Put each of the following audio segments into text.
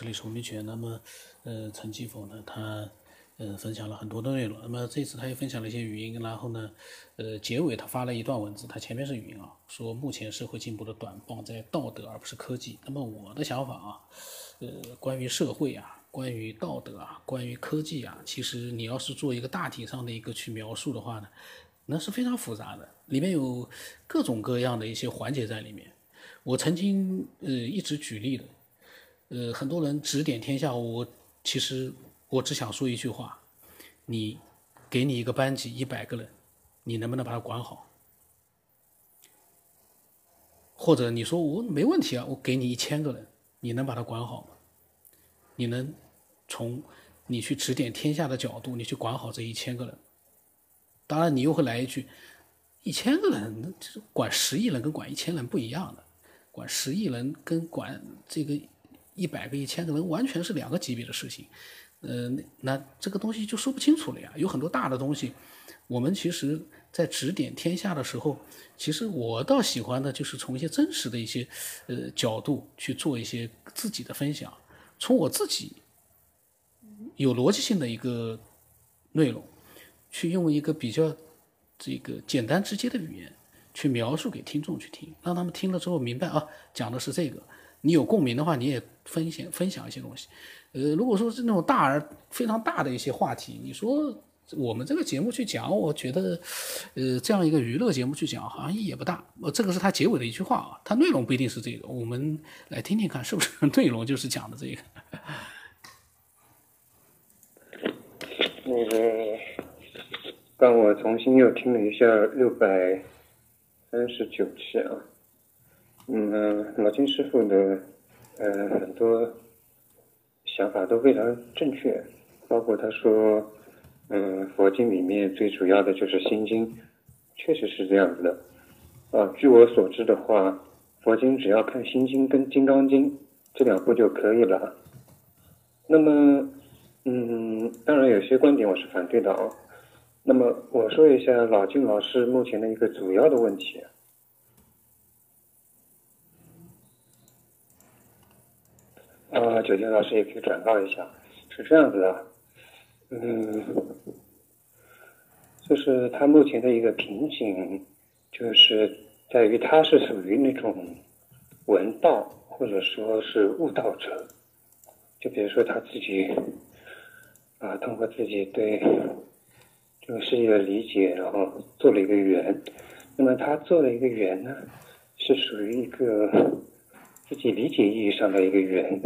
这里是吴明全。那么，呃，陈继峰呢，他呃分享了很多的内容。那么这次他又分享了一些语音，然后呢，呃，结尾他发了一段文字，他前面是语音啊，说目前社会进步的短棒在道德而不是科技。那么我的想法啊，呃，关于社会啊，关于道德啊，关于科技啊，其实你要是做一个大体上的一个去描述的话呢，那是非常复杂的，里面有各种各样的一些环节在里面。我曾经呃一直举例的。呃，很多人指点天下，我其实我只想说一句话：你给你一个班级一百个人，你能不能把它管好？或者你说我没问题啊，我给你一千个人，你能把它管好吗？你能从你去指点天下的角度，你去管好这一千个人？当然，你又会来一句：一千个人，管十亿人跟管一千人不一样的，管十亿人跟管这个。一百个、一千个人，完全是两个级别的事情，呃，那这个东西就说不清楚了呀。有很多大的东西，我们其实在指点天下的时候，其实我倒喜欢的就是从一些真实的一些呃角度去做一些自己的分享，从我自己有逻辑性的一个内容，去用一个比较这个简单直接的语言去描述给听众去听，让他们听了之后明白啊，讲的是这个。你有共鸣的话，你也分享分享一些东西。呃，如果说是那种大而非常大的一些话题，你说我们这个节目去讲，我觉得，呃，这样一个娱乐节目去讲，好像意义也不大。呃，这个是他结尾的一句话啊，他内容不一定是这个，我们来听听看，是不是内容就是讲的这个。那个，刚我重新又听了一下六百三十九期啊。嗯，老金师傅的呃很多想法都非常正确，包括他说，嗯，佛经里面最主要的就是心经，确实是这样子的。啊，据我所知的话，佛经只要看心经跟金刚经这两部就可以了。那么，嗯，当然有些观点我是反对的啊。那么我说一下老金老师目前的一个主要的问题。啊九天老师也可以转告一下，是这样子的，嗯，就是他目前的一个瓶颈，就是在于他是属于那种闻道或者说是悟道者，就比如说他自己啊，通过自己对这个世界的理解，然后做了一个圆，那么他做了一个圆呢，是属于一个。自己理解意义上的一个缘，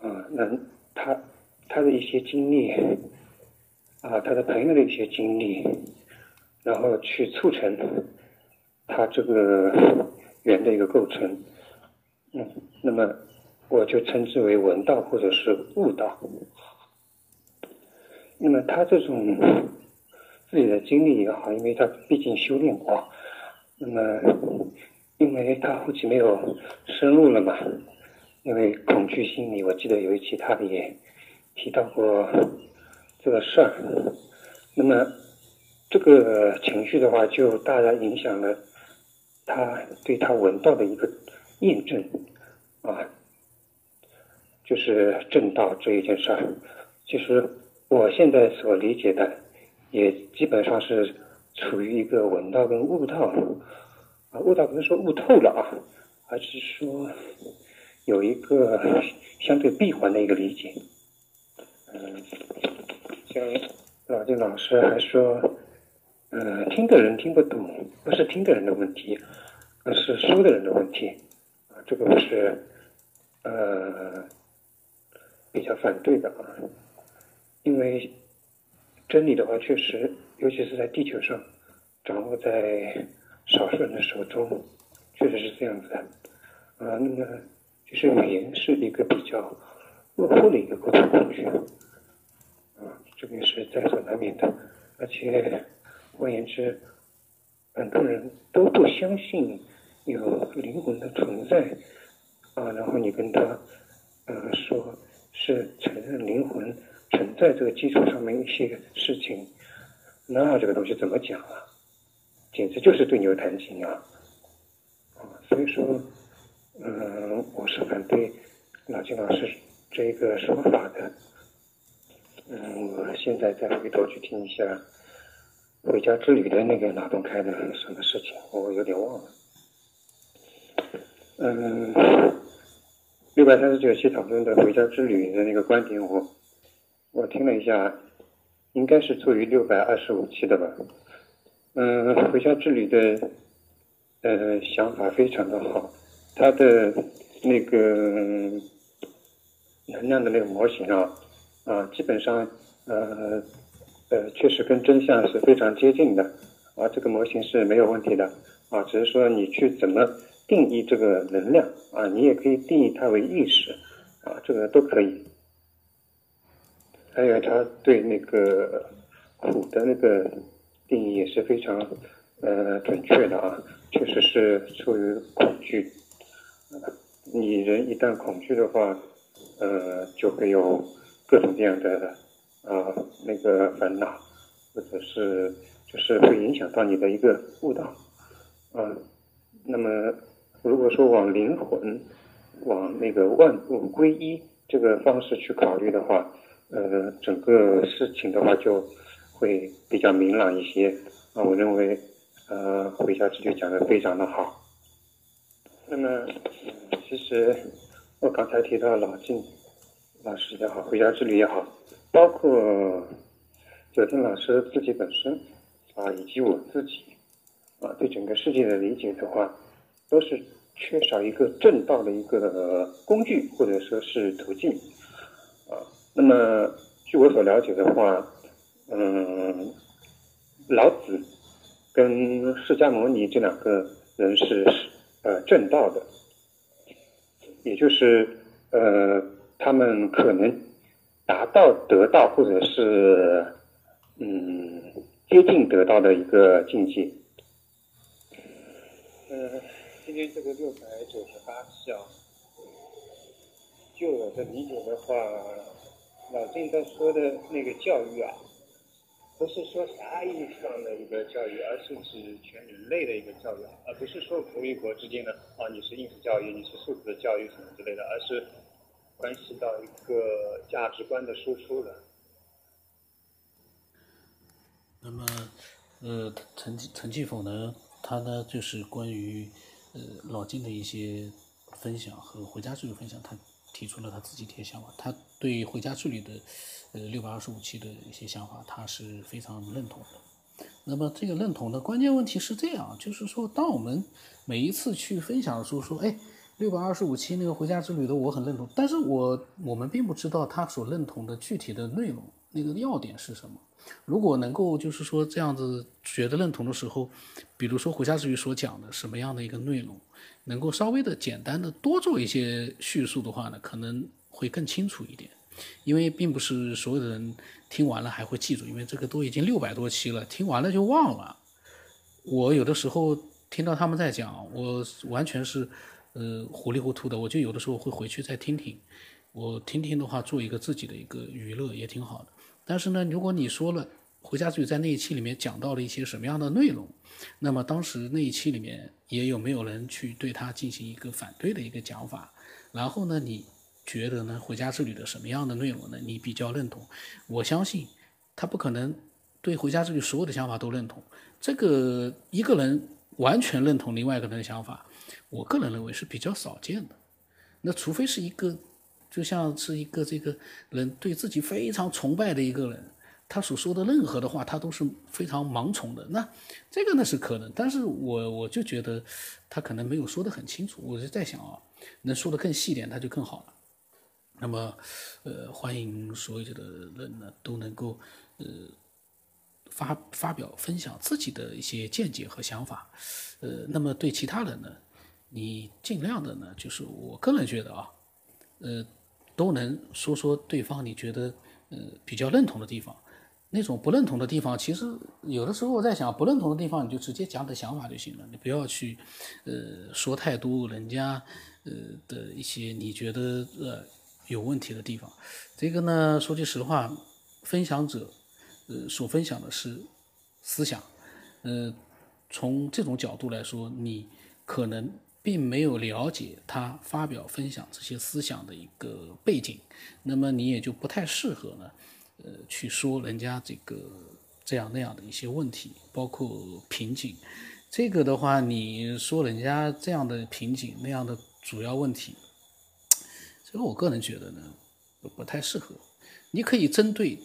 啊，那他他的一些经历，啊，他的朋友的一些经历，然后去促成他这个缘的一个构成，嗯，那么我就称之为文道或者是悟道。那么他这种自己的经历也好，因为他毕竟修炼过，那么。因为他后期没有深入了嘛，因为恐惧心理，我记得有一期他也提到过这个事儿。那么这个情绪的话，就大大影响了他对他闻道的一个验证啊，就是正道这一件事儿。其实我现在所理解的，也基本上是处于一个闻道跟悟道。啊，悟道不是说悟透了啊，而是说有一个相对闭环的一个理解。嗯，像老金老师还说，嗯，听的人听不懂，不是听的人的问题，而是说的人的问题。啊，这个我是呃比较反对的啊，因为真理的话，确实，尤其是在地球上，掌握在。少数人的手中，确实是这样子。的，啊，那么就是语言是一个比较落后的一个沟通工具，啊，这个是在所难免的，而且换言之，很多人都不相信有灵魂的存在，啊，然后你跟他，呃，说是承认灵魂存在这个基础上面一些事情，那这个东西怎么讲啊？简直就是对牛弹琴啊！所以说，嗯，我是反对老金老师这个说法的。嗯，我现在再回头去听一下《回家之旅》的那个脑洞开的什么事情，我有点忘了。嗯，六百三十九期讨论的《回家之旅》的那个观点，我我听了一下，应该是出于六百二十五期的吧。嗯，《回家之旅》的呃想法非常的好，他的那个能量的那个模型啊。啊，基本上，呃，呃，确实跟真相是非常接近的，啊，这个模型是没有问题的，啊，只是说你去怎么定义这个能量，啊，你也可以定义它为意识，啊，这个都可以。还有他对那个苦的那个定义也是非常呃准确的啊，确实是出于恐惧，你人一旦恐惧的话，呃，就会有。各种各样的啊，那个烦恼，或者是就是会影响到你的一个悟道啊。那么，如果说往灵魂、往那个万物归一这个方式去考虑的话，呃，整个事情的话就会比较明朗一些啊。我认为，呃，回家之旅讲的非常的好。那么，其实我刚才提到老静。老师也好，回家之旅也好，包括九天老师自己本身啊，以及我自己啊，对整个世界的理解的话，都是缺少一个正道的一个工具或者说是途径啊。那么，据我所了解的话，嗯，老子跟释迦牟尼这两个人是呃正道的，也就是呃。他们可能达到得到，或者是嗯接近得到的一个境界。呃，今天这个六百九十八期啊，就我的理解的话，老郑在说的那个教育啊，不是说狭义上的一个教育，而是指全人类的一个教育，而不是说国与国之间的啊，你是应试教育，你是素质教育什么之类的，而是。关系到一个价值观的输出的。那么，呃，陈陈继否呢？他呢，就是关于呃老金的一些分享和回家之旅分享，他提出了他自己的一些想法。他对回家之旅的呃六百二十五期的一些想法，他是非常认同的。那么，这个认同的关键问题是这样，就是说，当我们每一次去分享的时候，说，哎。六百二十五期那个回家之旅的我很认同，但是我我们并不知道他所认同的具体的内容，那个要点是什么。如果能够就是说这样子觉得认同的时候，比如说回家之余所讲的什么样的一个内容，能够稍微的简单的多做一些叙述的话呢，可能会更清楚一点。因为并不是所有的人听完了还会记住，因为这个都已经六百多期了，听完了就忘了。我有的时候听到他们在讲，我完全是。呃，糊里糊涂的，我就有的时候会回去再听听，我听听的话，做一个自己的一个娱乐也挺好的。但是呢，如果你说了回家之旅在那一期里面讲到了一些什么样的内容，那么当时那一期里面也有没有人去对他进行一个反对的一个讲法？然后呢，你觉得呢？回家之旅的什么样的内容呢？你比较认同？我相信他不可能对回家之旅所有的想法都认同。这个一个人完全认同另外一个人的想法。我个人认为是比较少见的，那除非是一个，就像是一个这个人对自己非常崇拜的一个人，他所说的任何的话，他都是非常盲从的。那这个呢是可能，但是我我就觉得他可能没有说得很清楚。我就在想啊，能说得更细点，他就更好了。那么，呃，欢迎所有的人呢都能够呃发发表分享自己的一些见解和想法，呃，那么对其他人呢？你尽量的呢，就是我个人觉得啊，呃，都能说说对方你觉得呃比较认同的地方，那种不认同的地方，其实有的时候我在想，不认同的地方你就直接讲你的想法就行了，你不要去呃说太多人家呃的一些你觉得呃有问题的地方。这个呢，说句实话，分享者呃所分享的是思想，呃，从这种角度来说，你可能。并没有了解他发表分享这些思想的一个背景，那么你也就不太适合呢，呃，去说人家这个这样那样的一些问题，包括瓶颈。这个的话，你说人家这样的瓶颈那样的主要问题，这个我个人觉得呢，不太适合。你可以针对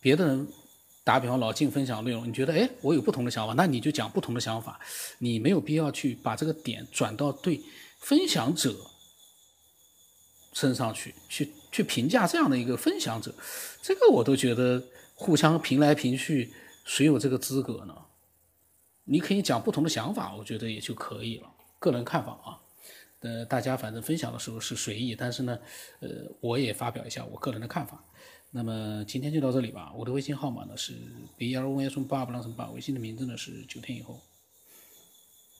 别的人。打比方，老静分享内容，你觉得哎，我有不同的想法，那你就讲不同的想法，你没有必要去把这个点转到对分享者身上去，去去评价这样的一个分享者，这个我都觉得互相评来评去，谁有这个资格呢？你可以讲不同的想法，我觉得也就可以了，个人看法啊。呃，大家反正分享的时候是随意，但是呢，呃，我也发表一下我个人的看法。那么今天就到这里吧。我的微信号码呢是 b r o n s 八不浪什八，微信的名字呢是九天以后。